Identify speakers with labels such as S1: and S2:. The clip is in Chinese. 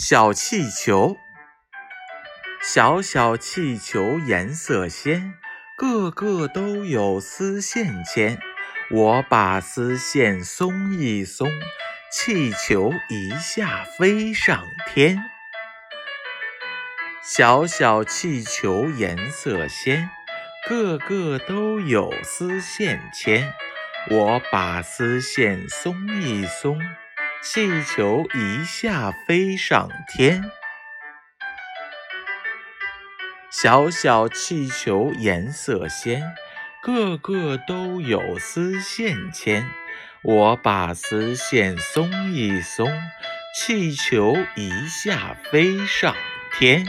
S1: 小气球，小小气球颜色鲜，个个都有丝线牵。我把丝线松一松，气球一下飞上天。小小气球颜色鲜，个个都有丝线牵。我把丝线松一松。气球一下飞上天，小小气球颜色鲜，个个都有丝线牵。我把丝线松一松，气球一下飞上天。